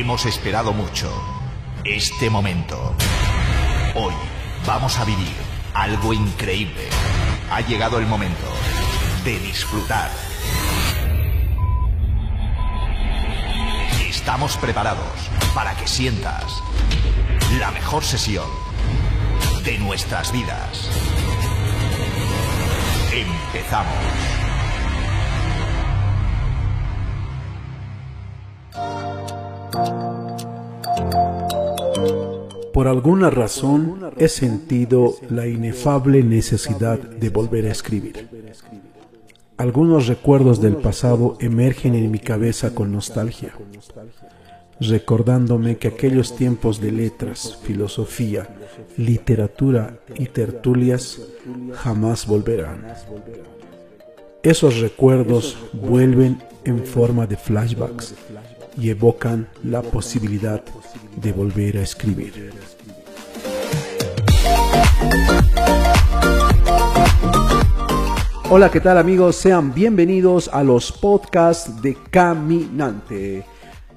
Hemos esperado mucho este momento. Hoy vamos a vivir algo increíble. Ha llegado el momento de disfrutar. Estamos preparados para que sientas la mejor sesión de nuestras vidas. Empezamos. Por alguna razón he sentido la inefable necesidad de volver a escribir. Algunos recuerdos del pasado emergen en mi cabeza con nostalgia, recordándome que aquellos tiempos de letras, filosofía, literatura y tertulias jamás volverán. Esos recuerdos vuelven en forma de flashbacks y evocan la posibilidad de volver a escribir. Hola, ¿qué tal amigos? Sean bienvenidos a los podcasts de Caminante.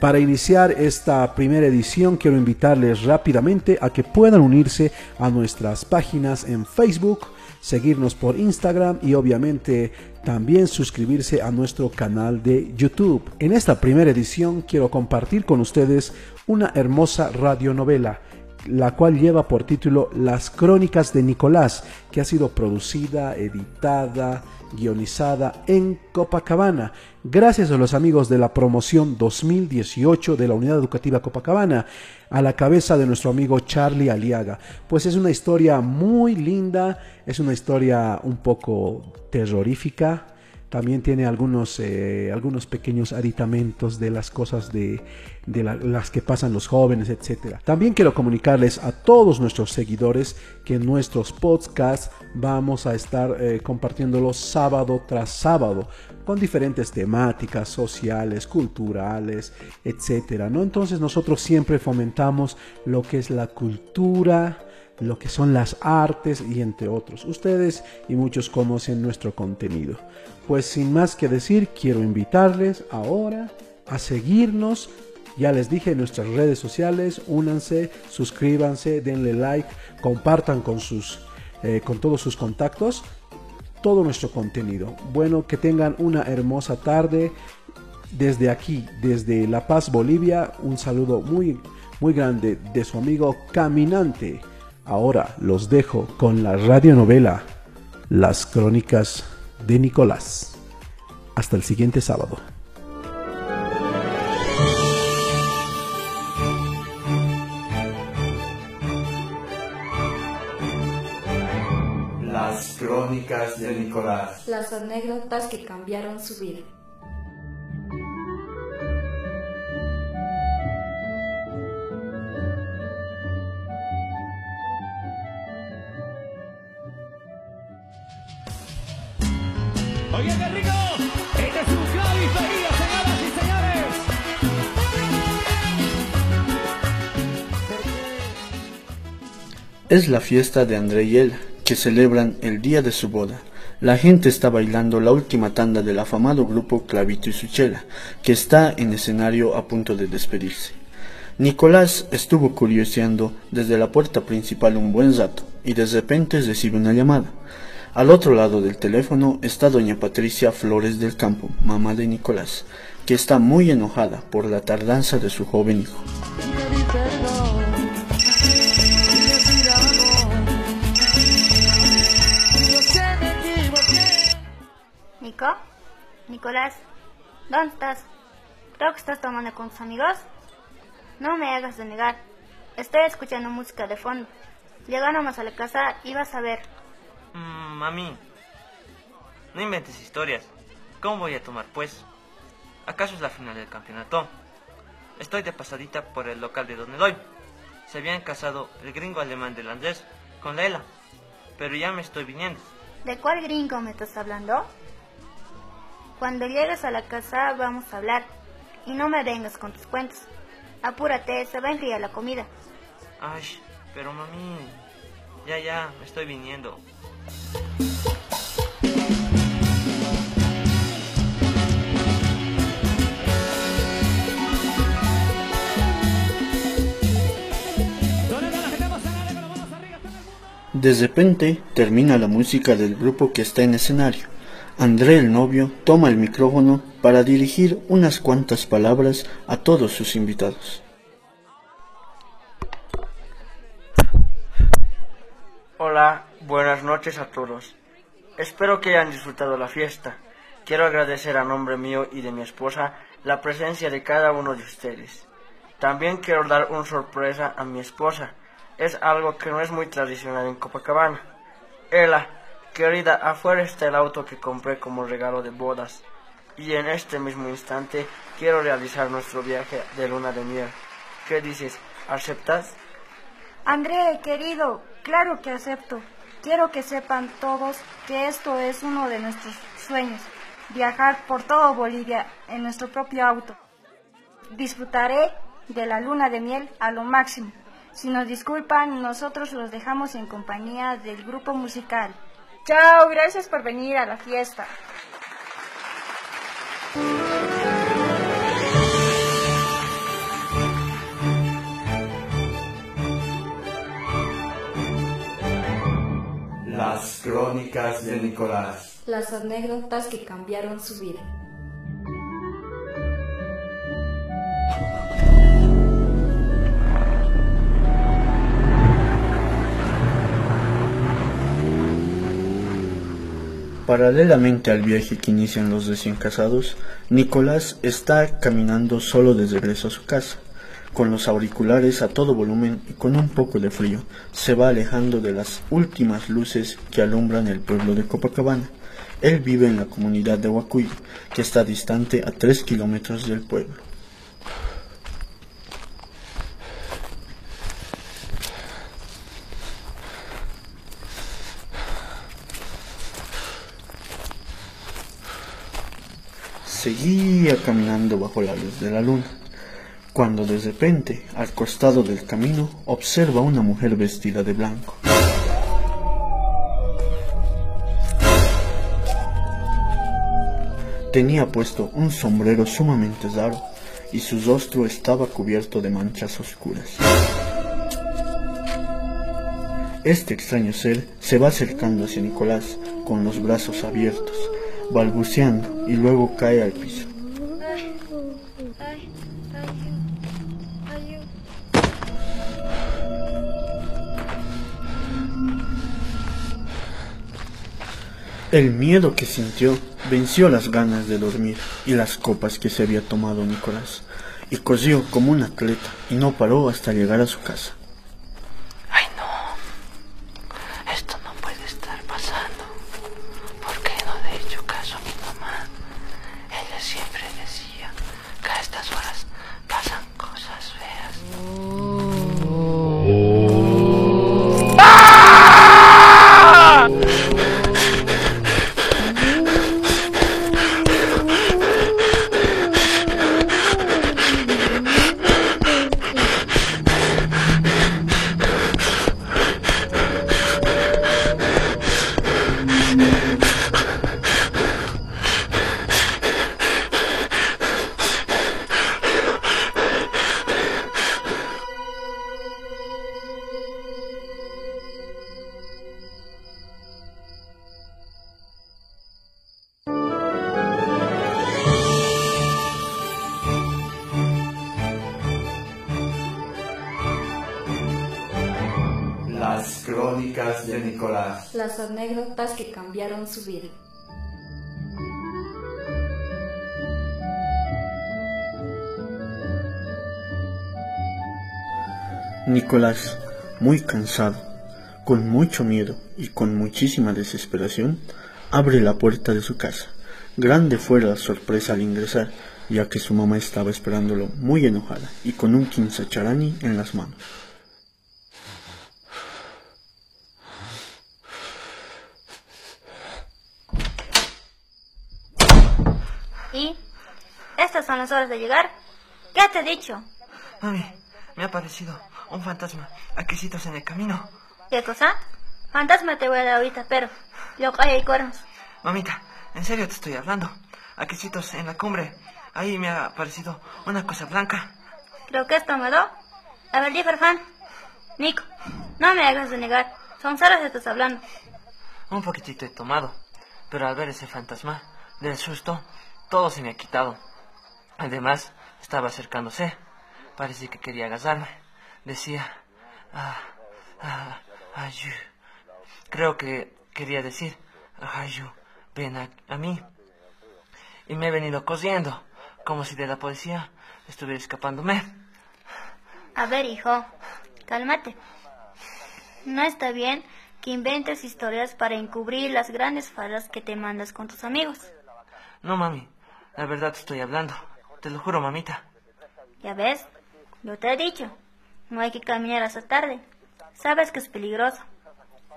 Para iniciar esta primera edición quiero invitarles rápidamente a que puedan unirse a nuestras páginas en Facebook, seguirnos por Instagram y obviamente también suscribirse a nuestro canal de YouTube. En esta primera edición quiero compartir con ustedes una hermosa radionovela la cual lleva por título Las Crónicas de Nicolás, que ha sido producida, editada, guionizada en Copacabana, gracias a los amigos de la promoción 2018 de la Unidad Educativa Copacabana, a la cabeza de nuestro amigo Charlie Aliaga. Pues es una historia muy linda, es una historia un poco terrorífica, también tiene algunos, eh, algunos pequeños aditamentos de las cosas de, de las que pasan los jóvenes, etc. También quiero comunicarles a todos nuestros seguidores que en nuestros podcasts vamos a estar eh, compartiéndolos sábado tras sábado con diferentes temáticas sociales, culturales, etc. ¿no? Entonces nosotros siempre fomentamos lo que es la cultura, lo que son las artes y entre otros. Ustedes y muchos conocen nuestro contenido. Pues sin más que decir, quiero invitarles ahora a seguirnos. Ya les dije en nuestras redes sociales, únanse, suscríbanse, denle like, compartan con sus eh, con todos sus contactos todo nuestro contenido. Bueno, que tengan una hermosa tarde desde aquí, desde La Paz, Bolivia. Un saludo muy muy grande de su amigo Caminante. Ahora los dejo con la radionovela Las Crónicas de Nicolás. Hasta el siguiente sábado. Las Crónicas de Nicolás. Las anécdotas que cambiaron su vida. Este. Es la fiesta de André y él, que celebran el día de su boda. La gente está bailando la última tanda del afamado grupo Clavito y Suchela, que está en escenario a punto de despedirse. Nicolás estuvo curioseando desde la puerta principal un buen rato y de repente recibe una llamada. Al otro lado del teléfono está doña Patricia Flores del Campo, mamá de Nicolás, que está muy enojada por la tardanza de su joven hijo. Nico, Nicolás, ¿dónde estás? Creo que estás tomando con tus amigos. No me hagas de negar. Estoy escuchando música de fondo. Llegamos a la casa y vas a ver. Mami, no inventes historias. ¿Cómo voy a tomar, pues? ¿Acaso es la final del campeonato? Estoy de pasadita por el local de donde doy. Se habían casado el gringo alemán del Andrés con Lela, pero ya me estoy viniendo. ¿De cuál gringo me estás hablando? Cuando llegues a la casa vamos a hablar. Y no me vengas con tus cuentos. Apúrate, se va a enfriar la comida. Ay, pero mami, ya, ya, me estoy viniendo. De repente termina la música del grupo que está en escenario. André el novio toma el micrófono para dirigir unas cuantas palabras a todos sus invitados. Hola, buenas noches a todos. Espero que hayan disfrutado la fiesta. Quiero agradecer a nombre mío y de mi esposa la presencia de cada uno de ustedes. También quiero dar una sorpresa a mi esposa. Es algo que no es muy tradicional en Copacabana. Ella, querida, afuera está el auto que compré como regalo de bodas. Y en este mismo instante quiero realizar nuestro viaje de luna de miel. ¿Qué dices? ¿Aceptas? André, querido, claro que acepto. Quiero que sepan todos que esto es uno de nuestros sueños, viajar por todo Bolivia en nuestro propio auto. Disfrutaré de la luna de miel a lo máximo. Si nos disculpan, nosotros los dejamos en compañía del grupo musical. Chao, gracias por venir a la fiesta. Las crónicas de Nicolás. Las anécdotas que cambiaron su vida. Paralelamente al viaje que inician los recién casados, Nicolás está caminando solo de regreso a su casa. Con los auriculares a todo volumen y con un poco de frío, se va alejando de las últimas luces que alumbran el pueblo de Copacabana. Él vive en la comunidad de Huacuy, que está distante a tres kilómetros del pueblo. Seguía caminando bajo la luz de la luna, cuando de repente, al costado del camino, observa una mujer vestida de blanco. Tenía puesto un sombrero sumamente raro y su rostro estaba cubierto de manchas oscuras. Este extraño ser se va acercando hacia Nicolás con los brazos abiertos, balbuceando y luego cae al piso. El miedo que sintió venció las ganas de dormir y las copas que se había tomado Nicolás, y corrió como un atleta y no paró hasta llegar a su casa. Las crónicas de Nicolás. Las anécdotas que cambiaron su vida. Nicolás, muy cansado, con mucho miedo y con muchísima desesperación, abre la puerta de su casa. Grande fue la sorpresa al ingresar, ya que su mamá estaba esperándolo muy enojada y con un quinzacharani en las manos. ¿Estas son las horas de llegar? ¿Qué te he dicho? Mami, me ha parecido un fantasma. Aquecitos en el camino. ¿Qué cosa? Fantasma te voy a dar ahorita, pero... Lo que hay ahí, cuernos. Mamita, en serio te estoy hablando. Aquecitos en la cumbre. Ahí me ha parecido una cosa blanca. Creo que esto me lo... A ver, di, Farfán. Nico, no me hagas de negar. Son ceros estás hablando. Un poquitito he tomado, pero al ver ese fantasma, del susto, todo se me ha quitado. Además, estaba acercándose. Parece que quería agasarme. Decía, ah, ah, ayu. Creo que quería decir, ayu, ven a, a mí. Y me he venido corriendo, como si de la policía estuviera escapándome. A ver, hijo, cálmate. No está bien que inventes historias para encubrir las grandes fallas que te mandas con tus amigos. No, mami, la verdad estoy hablando. Te lo juro, mamita. Ya ves, yo te he dicho, no hay que caminar hasta tarde. Sabes que es peligroso.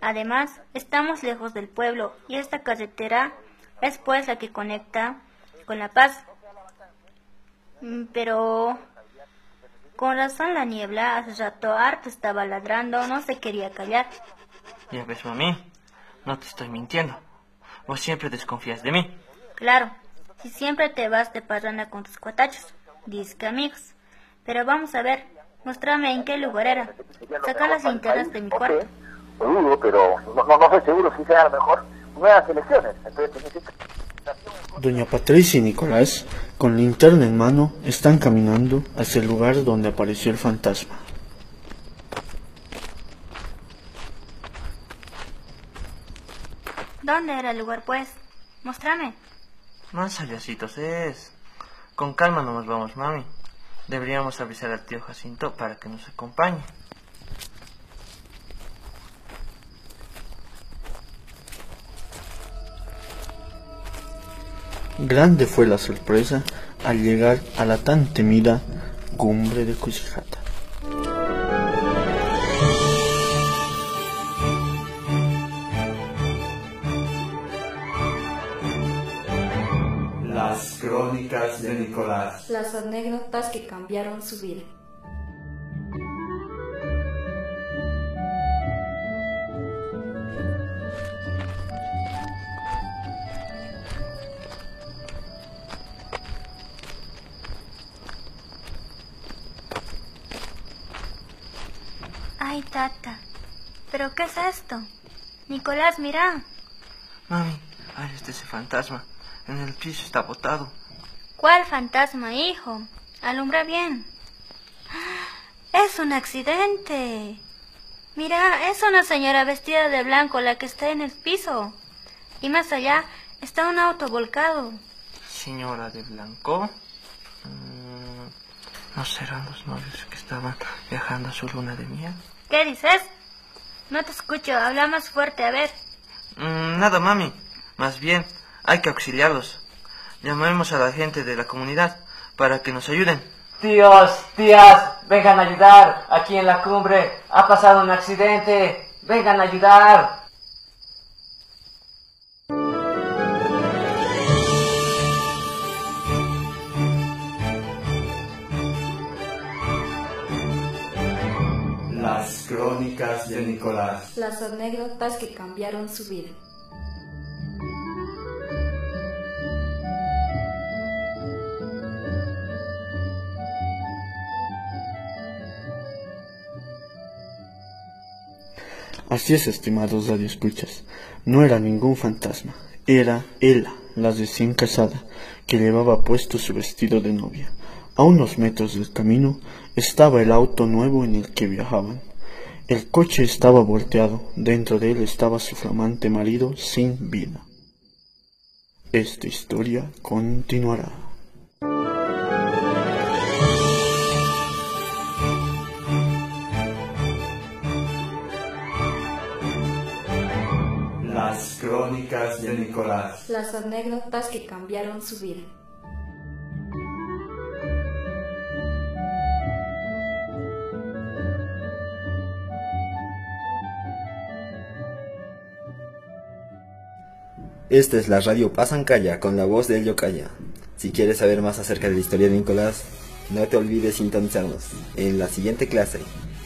Además, estamos lejos del pueblo y esta carretera es pues la que conecta con La Paz. Mm, Pero con razón la niebla hace rato harto estaba ladrando, no se quería callar. Ya ves, mami, no te estoy mintiendo. Vos siempre desconfías de mí. Claro, si siempre te vas de parranda con tus cuatachos, disque amigos. Pero vamos a ver, muéstrame en qué lugar era. Saca las linternas de mi cuarto. Te digo, pero no, no, no soy seguro si sea a lo mejor nuevas elecciones. Entonces. Doña Patricia y Nicolás, con linterna en mano, están caminando hacia el lugar donde apareció el fantasma. ¿Dónde era el lugar, pues? Muéstrame. Más allasitos es. Con calma nomás vamos, mami. Deberíamos avisar al tío Jacinto para que nos acompañe. Grande fue la sorpresa al llegar a la tan temida cumbre de Cusijata. Crónicas de Nicolás. Las anécdotas que cambiaron su vida. Ay, tata. ¿Pero qué es esto? Nicolás, mira. Mami, ahí está ese fantasma. En el piso está botado. ¿Cuál fantasma, hijo? Alumbra bien. Es un accidente. Mira, es una señora vestida de blanco la que está en el piso. Y más allá está un auto volcado. Señora de Blanco. Mm, ¿No serán los novios que estaban viajando a su luna de miel? ¿Qué dices? No te escucho, habla más fuerte, a ver. Mm, nada, mami. Más bien, hay que auxiliarlos. Llamemos a la gente de la comunidad para que nos ayuden. Tíos, tías, vengan a ayudar. Aquí en la cumbre ha pasado un accidente. Vengan a ayudar. Las crónicas de Nicolás. Las anécdotas que cambiaron su vida. Así es, estimados radioescuchas. No era ningún fantasma, era ella, la recién casada, que llevaba puesto su vestido de novia. A unos metros del camino estaba el auto nuevo en el que viajaban. El coche estaba volteado, dentro de él estaba su flamante marido sin vida. Esta historia continuará. Las crónicas de Nicolás. Las anécdotas que cambiaron su vida. Esta es la radio Pasancaya con la voz de El Yocaya. Si quieres saber más acerca de la historia de Nicolás, no te olvides sintonizarnos en la siguiente clase,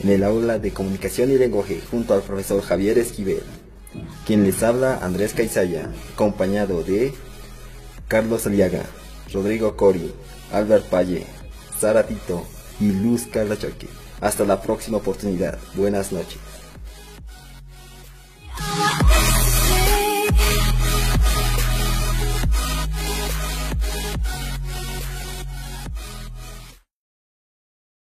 en el aula de comunicación y lenguaje, junto al profesor Javier Esquivel. Quien les habla, Andrés Caizaya, acompañado de Carlos Aliaga, Rodrigo Cori, Albert Palle, Sara Tito y Luz Carla Choque. Hasta la próxima oportunidad. Buenas noches.